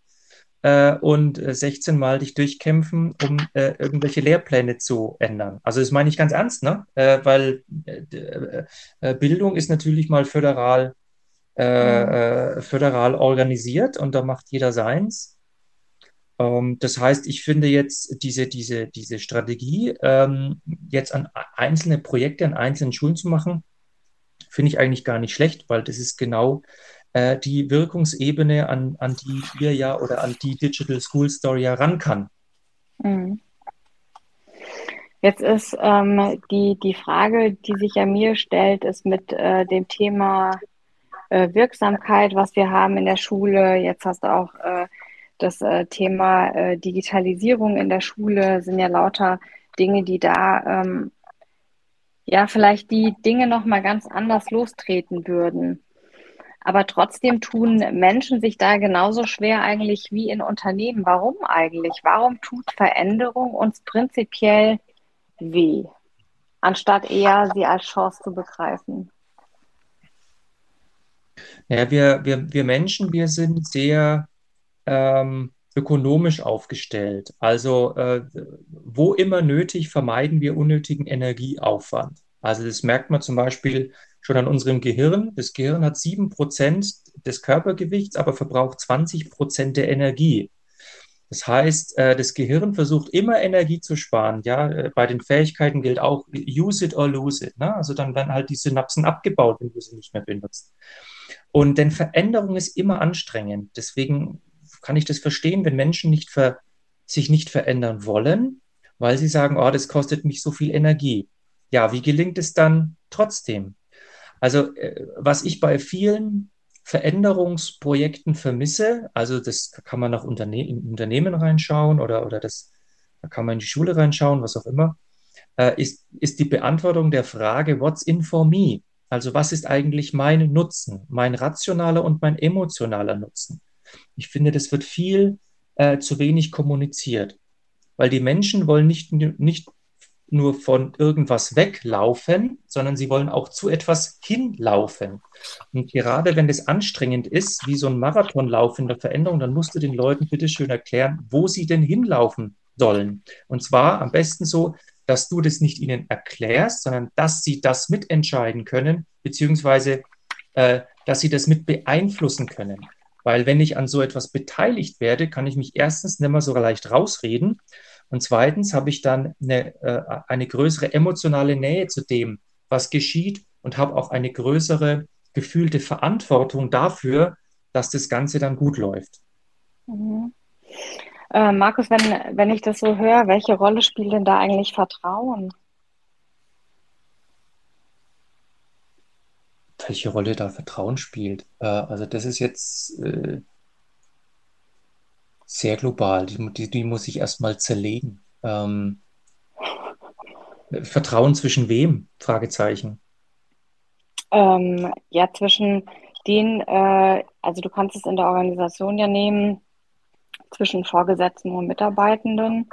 S2: äh, und 16 äh, Mal dich durchkämpfen, um äh, irgendwelche Lehrpläne zu ändern. Also das meine ich ganz ernst, ne? Äh, weil äh, Bildung ist natürlich mal föderal äh, äh, föderal organisiert und da macht jeder seins. Ähm, das heißt, ich finde jetzt diese, diese, diese Strategie, ähm, jetzt an einzelne Projekte, an einzelnen Schulen zu machen, finde ich eigentlich gar nicht schlecht, weil das ist genau äh, die Wirkungsebene, an, an die ihr ja oder an die Digital School Story ja ran kann. Mhm.
S1: Jetzt ist ähm, die, die Frage, die sich ja mir stellt, ist mit äh, dem Thema äh, Wirksamkeit, was wir haben in der Schule. Jetzt hast du auch äh, das äh, Thema Digitalisierung in der Schule, sind ja lauter Dinge, die da ähm, ja vielleicht die Dinge nochmal ganz anders lostreten würden. Aber trotzdem tun Menschen sich da genauso schwer eigentlich wie in Unternehmen. Warum eigentlich? Warum tut Veränderung uns prinzipiell weh, anstatt eher sie als Chance zu begreifen?
S2: Ja, wir, wir, wir Menschen, wir sind sehr ähm, ökonomisch aufgestellt. Also äh, wo immer nötig, vermeiden wir unnötigen Energieaufwand. Also das merkt man zum Beispiel schon an unserem Gehirn. Das Gehirn hat sieben Prozent des Körpergewichts, aber verbraucht 20 Prozent der Energie. Das heißt, äh, das Gehirn versucht immer Energie zu sparen. Ja, äh, bei den Fähigkeiten gilt auch use it or lose it. Ne? Also dann werden halt die Synapsen abgebaut, wenn du sie nicht mehr benutzt. Und denn Veränderung ist immer anstrengend. Deswegen kann ich das verstehen, wenn Menschen nicht ver, sich nicht verändern wollen, weil sie sagen, oh, das kostet mich so viel Energie. Ja, wie gelingt es dann trotzdem? Also, äh, was ich bei vielen Veränderungsprojekten vermisse, also das kann man nach Unterne in Unternehmen reinschauen oder, oder das, da kann man in die Schule reinschauen, was auch immer, äh, ist, ist die Beantwortung der Frage, what's in for me? Also was ist eigentlich mein Nutzen, mein rationaler und mein emotionaler Nutzen? Ich finde, das wird viel äh, zu wenig kommuniziert, weil die Menschen wollen nicht, nicht nur von irgendwas weglaufen, sondern sie wollen auch zu etwas hinlaufen. Und gerade wenn es anstrengend ist, wie so ein Marathonlauf in der Veränderung, dann musst du den Leuten bitte schön erklären, wo sie denn hinlaufen sollen. Und zwar am besten so, dass du das nicht ihnen erklärst, sondern dass sie das mitentscheiden können, beziehungsweise äh, dass sie das mit beeinflussen können. Weil wenn ich an so etwas beteiligt werde, kann ich mich erstens nicht mehr so leicht rausreden und zweitens habe ich dann eine, äh, eine größere emotionale Nähe zu dem, was geschieht und habe auch eine größere gefühlte Verantwortung dafür, dass das Ganze dann gut läuft.
S1: Mhm. Äh, Markus, wenn, wenn ich das so höre, welche Rolle spielt denn da eigentlich Vertrauen?
S2: Welche Rolle da Vertrauen spielt? Äh, also das ist jetzt äh, sehr global. Die, die, die muss ich erstmal zerlegen. Ähm, Vertrauen zwischen wem? Fragezeichen.
S1: Ähm, ja, zwischen den, äh, also du kannst es in der Organisation ja nehmen, zwischen Vorgesetzten und Mitarbeitenden.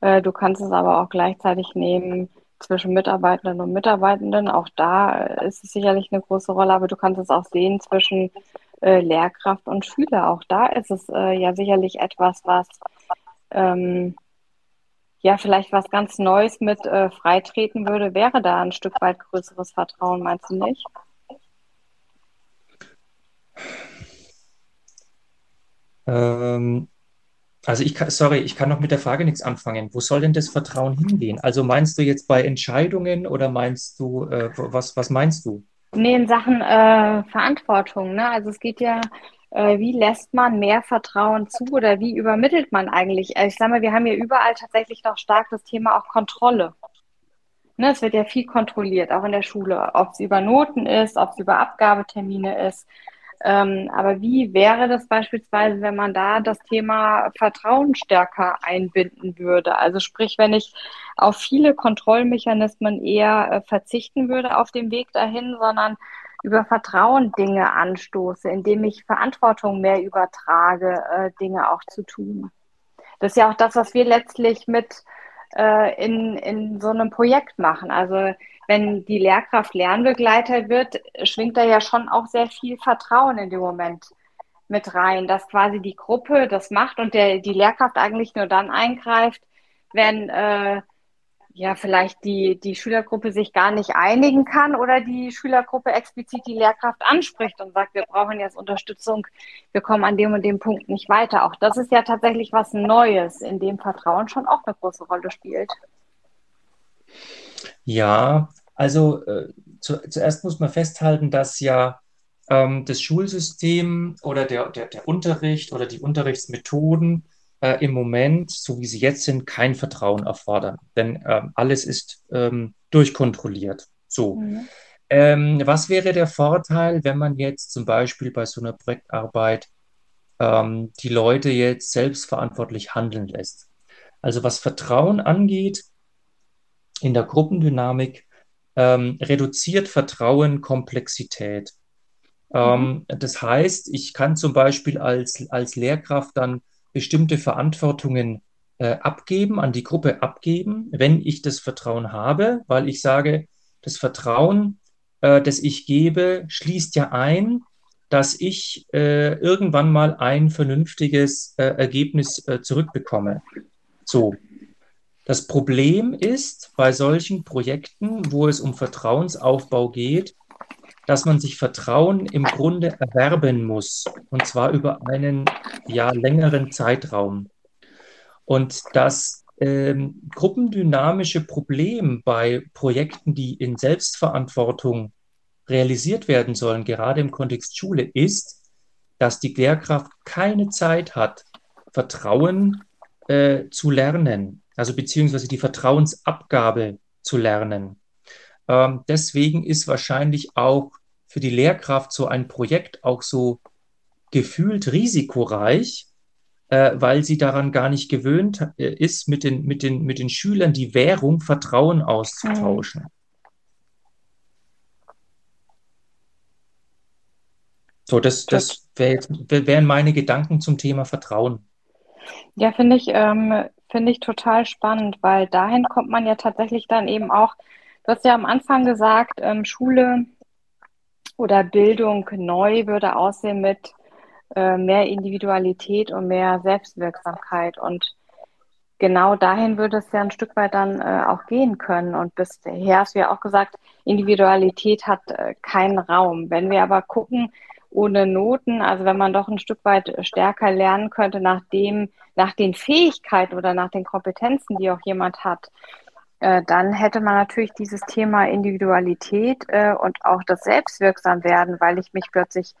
S1: Äh, du kannst es aber auch gleichzeitig nehmen zwischen Mitarbeitenden und Mitarbeitenden. Auch da ist es sicherlich eine große Rolle, aber du kannst es auch sehen zwischen äh, Lehrkraft und Schüler. Auch da ist es äh, ja sicherlich etwas, was ähm, ja vielleicht was ganz Neues mit äh, freitreten würde. Wäre da ein Stück weit größeres Vertrauen, meinst du nicht?
S2: Ähm, also ich kann, sorry, ich kann noch mit der Frage nichts anfangen. Wo soll denn das Vertrauen hingehen? Also meinst du jetzt bei Entscheidungen oder meinst du, äh, was, was meinst du?
S1: Nee, in Sachen äh, Verantwortung. Ne? Also es geht ja, äh, wie lässt man mehr Vertrauen zu oder wie übermittelt man eigentlich? Also ich sage mal, wir haben ja überall tatsächlich noch stark das Thema auch Kontrolle. Ne, es wird ja viel kontrolliert, auch in der Schule, ob es über Noten ist, ob es über Abgabetermine ist. Ähm, aber wie wäre das beispielsweise, wenn man da das Thema Vertrauen stärker einbinden würde? Also sprich, wenn ich auf viele Kontrollmechanismen eher äh, verzichten würde auf dem Weg dahin, sondern über Vertrauen Dinge anstoße, indem ich Verantwortung mehr übertrage, äh, Dinge auch zu tun. Das ist ja auch das, was wir letztlich mit äh, in, in so einem Projekt machen. Also wenn die Lehrkraft Lernbegleiter wird, schwingt da ja schon auch sehr viel Vertrauen in dem Moment mit rein, dass quasi die Gruppe das macht und der, die Lehrkraft eigentlich nur dann eingreift, wenn äh, ja vielleicht die, die Schülergruppe sich gar nicht einigen kann oder die Schülergruppe explizit die Lehrkraft anspricht und sagt, wir brauchen jetzt Unterstützung, wir kommen an dem und dem Punkt nicht weiter. Auch das ist ja tatsächlich was Neues, in dem Vertrauen schon auch eine große Rolle spielt.
S2: Ja, also äh, zu, zuerst muss man festhalten, dass ja ähm, das Schulsystem oder der, der, der Unterricht oder die Unterrichtsmethoden äh, im Moment, so wie sie jetzt sind, kein Vertrauen erfordern. Denn ähm, alles ist ähm, durchkontrolliert. So. Mhm. Ähm, was wäre der Vorteil, wenn man jetzt zum Beispiel bei so einer Projektarbeit ähm, die Leute jetzt selbstverantwortlich handeln lässt? Also was Vertrauen angeht, in der Gruppendynamik ähm, reduziert Vertrauen Komplexität. Ähm, mhm. Das heißt, ich kann zum Beispiel als, als Lehrkraft dann bestimmte Verantwortungen äh, abgeben, an die Gruppe abgeben, wenn ich das Vertrauen habe, weil ich sage, das Vertrauen, äh, das ich gebe, schließt ja ein, dass ich äh, irgendwann mal ein vernünftiges äh, Ergebnis äh, zurückbekomme. So, das Problem ist bei solchen Projekten, wo es um Vertrauensaufbau geht, dass man sich Vertrauen im Grunde erwerben muss, und zwar über einen ja, längeren Zeitraum. Und das ähm, gruppendynamische Problem bei Projekten, die in Selbstverantwortung realisiert werden sollen, gerade im Kontext Schule, ist, dass die Lehrkraft keine Zeit hat, Vertrauen äh, zu lernen also beziehungsweise die Vertrauensabgabe zu lernen. Ähm, deswegen ist wahrscheinlich auch für die Lehrkraft so ein Projekt auch so gefühlt risikoreich, äh, weil sie daran gar nicht gewöhnt äh, ist, mit den, mit, den, mit den Schülern die Währung Vertrauen auszutauschen. So, das, das wär wären meine Gedanken zum Thema Vertrauen.
S1: Ja, finde ich, ähm, finde ich total spannend, weil dahin kommt man ja tatsächlich dann eben auch, du hast ja am Anfang gesagt, ähm, Schule oder Bildung neu würde aussehen mit äh, mehr Individualität und mehr Selbstwirksamkeit. Und genau dahin würde es ja ein Stück weit dann äh, auch gehen können. Und bisher hast du ja auch gesagt, Individualität hat äh, keinen Raum. Wenn wir aber gucken, ohne Noten, also wenn man doch ein Stück weit stärker lernen könnte nach dem, nach den Fähigkeiten oder nach den Kompetenzen, die auch jemand hat, äh, dann hätte man natürlich dieses Thema Individualität äh, und auch das Selbstwirksamwerden, weil ich mich plötzlich,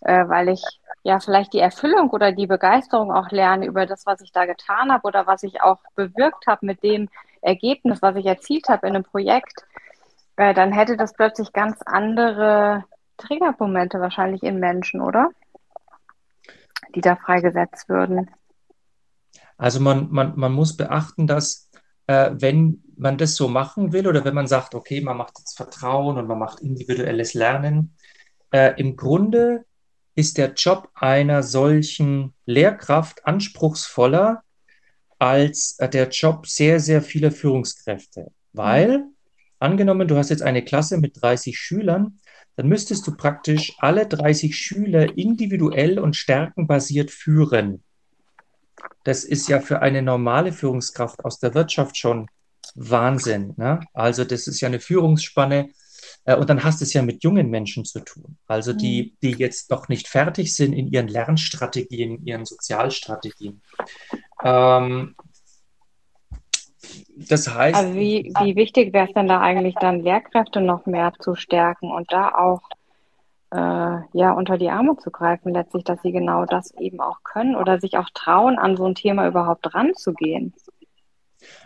S1: äh, weil ich ja vielleicht die Erfüllung oder die Begeisterung auch lerne über das, was ich da getan habe oder was ich auch bewirkt habe mit dem Ergebnis, was ich erzielt habe in einem Projekt, äh, dann hätte das plötzlich ganz andere Triggermomente wahrscheinlich in Menschen, oder? Die da freigesetzt würden.
S2: Also man, man, man muss beachten, dass äh, wenn man das so machen will oder wenn man sagt, okay, man macht jetzt Vertrauen und man macht individuelles Lernen, äh, im Grunde ist der Job einer solchen Lehrkraft anspruchsvoller als äh, der Job sehr, sehr vieler Führungskräfte. Weil, angenommen, du hast jetzt eine Klasse mit 30 Schülern, dann müsstest du praktisch alle 30 Schüler individuell und stärkenbasiert führen. Das ist ja für eine normale Führungskraft aus der Wirtschaft schon Wahnsinn. Ne? Also das ist ja eine Führungsspanne. Äh, und dann hast du es ja mit jungen Menschen zu tun. Also die, mhm. die jetzt noch nicht fertig sind in ihren Lernstrategien, in ihren Sozialstrategien. Ähm,
S1: das heißt. Also wie, wie wichtig wäre es denn da eigentlich dann, Lehrkräfte noch mehr zu stärken und da auch äh, ja unter die Arme zu greifen, letztlich, dass sie genau das eben auch können oder sich auch trauen, an so ein Thema überhaupt ranzugehen?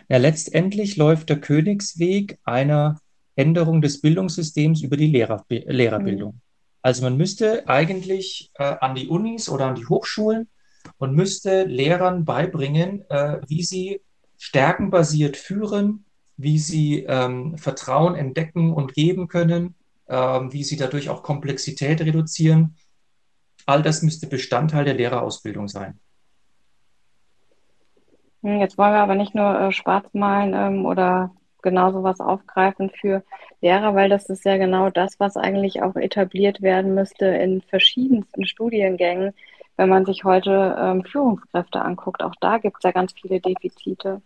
S2: Ja, letztendlich läuft der Königsweg einer Änderung des Bildungssystems über die Lehrer, Lehrerbildung. Mhm. Also man müsste eigentlich äh, an die Unis oder an die Hochschulen und müsste Lehrern beibringen, äh, wie sie stärkenbasiert führen, wie sie ähm, Vertrauen entdecken und geben können, wie sie dadurch auch Komplexität reduzieren. All das müsste Bestandteil der Lehrerausbildung sein.
S1: Hm, jetzt wollen wir aber nicht nur äh, schwarz malen ähm, oder genau sowas aufgreifen für Lehrer, weil das ist ja genau das, was eigentlich auch etabliert werden müsste in verschiedensten Studiengängen, wenn man sich heute ähm, Führungskräfte anguckt. Auch da gibt es ja ganz viele Defizite.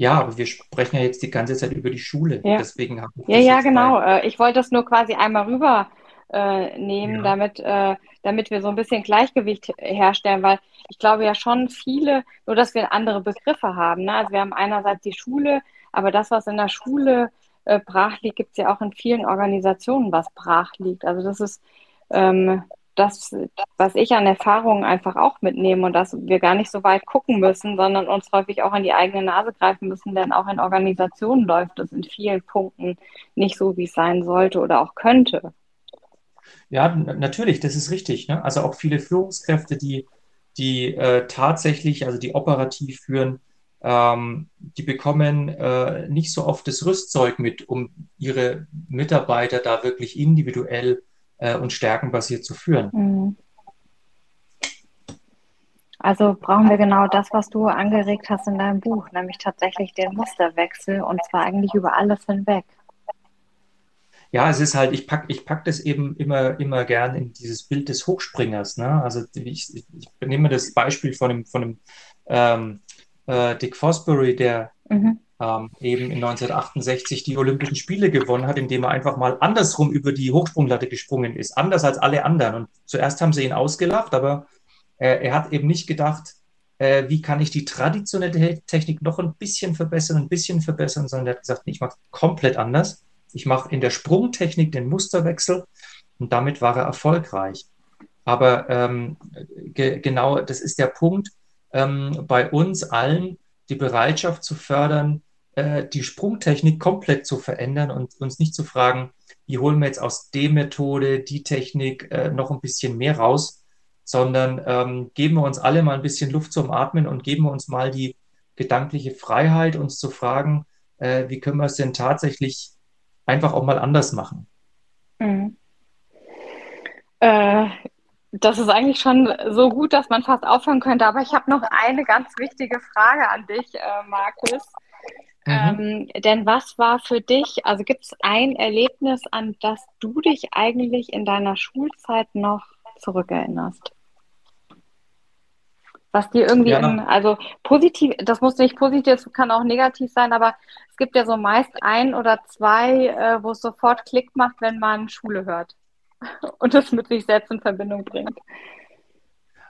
S2: Ja, aber wir sprechen ja jetzt die ganze Zeit über die Schule.
S1: Ja,
S2: Deswegen habe
S1: ich ja, ja, genau. Bei... Äh, ich wollte das nur quasi einmal rüber äh, nehmen, ja. damit, äh, damit wir so ein bisschen Gleichgewicht herstellen, weil ich glaube ja schon viele, nur dass wir andere Begriffe haben. Ne? Also wir haben einerseits die Schule, aber das, was in der Schule äh, brach liegt, gibt es ja auch in vielen Organisationen, was brach liegt. Also das ist ähm, das, was ich an Erfahrungen einfach auch mitnehme und dass wir gar nicht so weit gucken müssen, sondern uns häufig auch an die eigene Nase greifen müssen, denn auch in Organisationen läuft es in vielen Punkten nicht so, wie es sein sollte oder auch könnte.
S2: Ja, natürlich, das ist richtig. Ne? Also auch viele Führungskräfte, die, die äh, tatsächlich, also die operativ führen, ähm, die bekommen äh, nicht so oft das Rüstzeug mit, um ihre Mitarbeiter da wirklich individuell äh, und stärkenbasiert zu führen. Mhm.
S1: Also brauchen wir genau das, was du angeregt hast in deinem Buch, nämlich tatsächlich den Musterwechsel und zwar eigentlich über alles hinweg.
S2: Ja, es ist halt, ich packe ich pack das eben immer, immer gern in dieses Bild des Hochspringers. Ne? Also ich, ich, ich nehme das Beispiel von dem, von dem ähm, äh, Dick Fosbury, der mhm ähm, eben in 1968 die Olympischen Spiele gewonnen hat, indem er einfach mal andersrum über die Hochsprunglatte gesprungen ist, anders als alle anderen. Und zuerst haben sie ihn ausgelacht, aber äh, er hat eben nicht gedacht, äh, wie kann ich die traditionelle Technik noch ein bisschen verbessern, ein bisschen verbessern, sondern er hat gesagt, ich mache komplett anders. Ich mache in der Sprungtechnik den Musterwechsel und damit war er erfolgreich. Aber ähm, ge genau das ist der Punkt, ähm, bei uns allen die Bereitschaft zu fördern, äh, die Sprungtechnik komplett zu verändern und uns nicht zu fragen, wie holen wir jetzt aus der Methode, die Technik äh, noch ein bisschen mehr raus, sondern ähm, geben wir uns alle mal ein bisschen Luft zum Atmen und geben wir uns mal die gedankliche Freiheit, uns zu fragen, äh, wie können wir es denn tatsächlich einfach auch mal anders machen.
S1: Mhm. Äh, das ist eigentlich schon so gut, dass man fast aufhören könnte. Aber ich habe noch eine ganz wichtige Frage an dich, äh, Markus. Mhm. Ähm, denn was war für dich, also gibt es ein Erlebnis, an das du dich eigentlich in deiner Schulzeit noch zurückerinnerst? Was dir irgendwie, ja. in, also positiv, das muss nicht positiv, das kann auch negativ sein, aber es gibt ja so meist ein oder zwei, äh, wo es sofort Klick macht, wenn man Schule hört und das mit sich selbst in Verbindung bringt.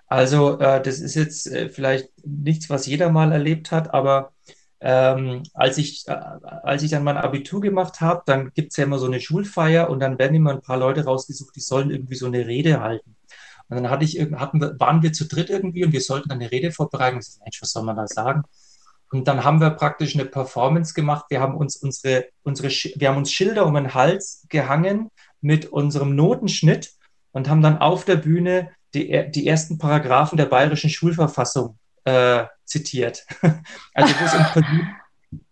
S2: Also äh, das ist jetzt äh, vielleicht nichts, was jeder mal erlebt hat, aber ähm, als, ich, äh, als ich dann mein Abitur gemacht habe, dann gibt es ja immer so eine Schulfeier und dann werden immer ein paar Leute rausgesucht, die sollen irgendwie so eine Rede halten. Und dann hatte ich, hatten waren wir zu dritt irgendwie und wir sollten eine Rede vorbereiten. Ich dachte, Mensch, was soll man da sagen? Und dann haben wir praktisch eine Performance gemacht. Wir haben uns unsere, unsere, wir haben uns Schilder um den Hals gehangen mit unserem Notenschnitt und haben dann auf der Bühne die, die ersten Paragraphen der bayerischen Schulverfassung äh, zitiert. also wo es um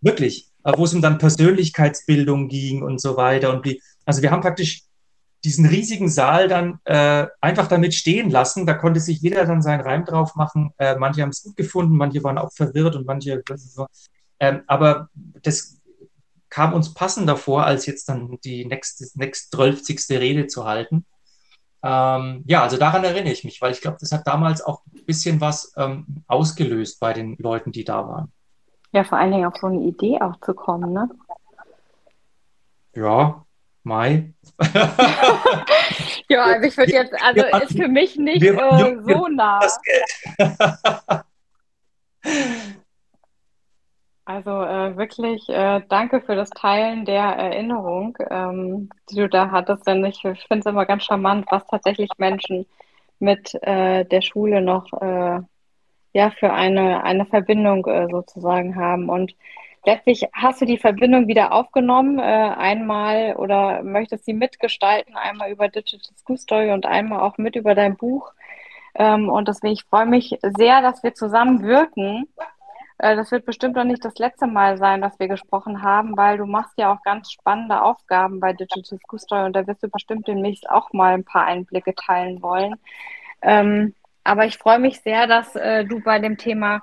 S2: wirklich, wo es um dann Persönlichkeitsbildung ging und so weiter. Und wie, also wir haben praktisch diesen riesigen Saal dann äh, einfach damit stehen lassen. Da konnte sich jeder dann seinen Reim drauf machen. Äh, manche haben es gut gefunden, manche waren auch verwirrt und manche. Ähm, aber das kam uns passender vor, als jetzt dann die nächste, nächst 12. Rede zu halten. Ähm, ja, also daran erinnere ich mich, weil ich glaube, das hat damals auch ein bisschen was ähm, ausgelöst bei den Leuten, die da waren.
S1: Ja, vor allen Dingen auf so eine Idee auch zu kommen, ne?
S2: Ja, Mai.
S1: ja, also ich würde jetzt, also wir ist für mich nicht äh, so nah. Also äh, wirklich äh, danke für das Teilen der Erinnerung, ähm, die du da hattest. Denn ich, finde es immer ganz charmant, was tatsächlich Menschen mit äh, der Schule noch äh, ja, für eine, eine Verbindung äh, sozusagen haben. Und letztlich hast du die Verbindung wieder aufgenommen, äh, einmal oder möchtest sie mitgestalten, einmal über Digital School Story und einmal auch mit über dein Buch. Ähm, und deswegen, ich freue mich sehr, dass wir zusammen wirken äh, das wird bestimmt noch nicht das letzte Mal sein, dass wir gesprochen haben, weil du machst ja auch ganz spannende Aufgaben bei Digital School Story und da wirst du bestimmt demnächst auch mal ein paar Einblicke teilen wollen. Ähm, aber ich freue mich sehr, dass äh, du bei dem Thema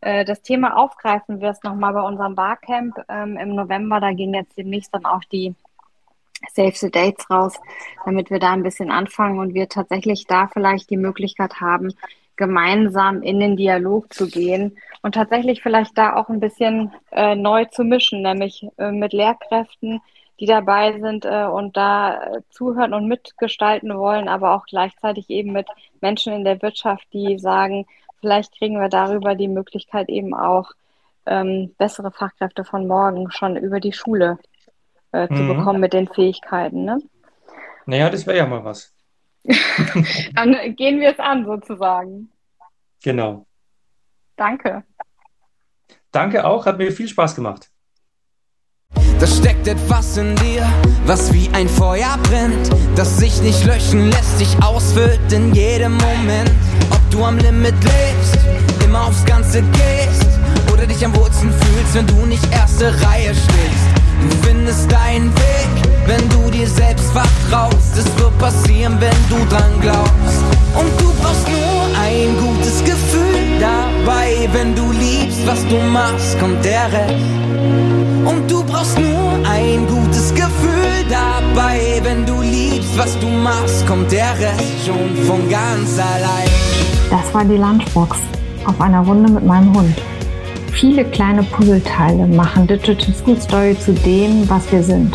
S1: äh, das Thema aufgreifen wirst, nochmal bei unserem Barcamp ähm, im November. Da gehen jetzt demnächst dann auch die Save the Dates raus, damit wir da ein bisschen anfangen und wir tatsächlich da vielleicht die Möglichkeit haben, gemeinsam in den Dialog zu gehen und tatsächlich vielleicht da auch ein bisschen äh, neu zu mischen, nämlich äh, mit Lehrkräften, die dabei sind äh, und da äh, zuhören und mitgestalten wollen, aber auch gleichzeitig eben mit Menschen in der Wirtschaft, die sagen, vielleicht kriegen wir darüber die Möglichkeit eben auch ähm, bessere Fachkräfte von morgen schon über die Schule äh, zu mhm. bekommen mit den Fähigkeiten. Ne?
S2: Naja, das wäre ja mal was.
S1: Dann gehen wir es an, sozusagen.
S2: Genau.
S1: Danke.
S2: Danke auch, hat mir viel Spaß gemacht.
S3: Da steckt etwas in dir, was wie ein Feuer brennt, das sich nicht löschen lässt, sich ausfüllt in jedem Moment. Ob du am Limit lebst, immer aufs Ganze gehst oder dich am wohlsten fühlst, wenn du nicht erste Reihe stehst. Du findest deinen Weg, wenn du dir selbst vertraust. Es wird passieren, wenn du dran glaubst. Und du brauchst nur ein gutes Gefühl dabei. Wenn du liebst, was du machst, kommt der Rest. Und du brauchst nur ein gutes Gefühl dabei. Wenn du liebst, was du machst, kommt der Rest schon von ganz allein.
S1: Das war die Lunchbox auf einer Runde mit meinem Hund. Viele kleine Puzzleteile machen Digital School Story zu dem, was wir sind.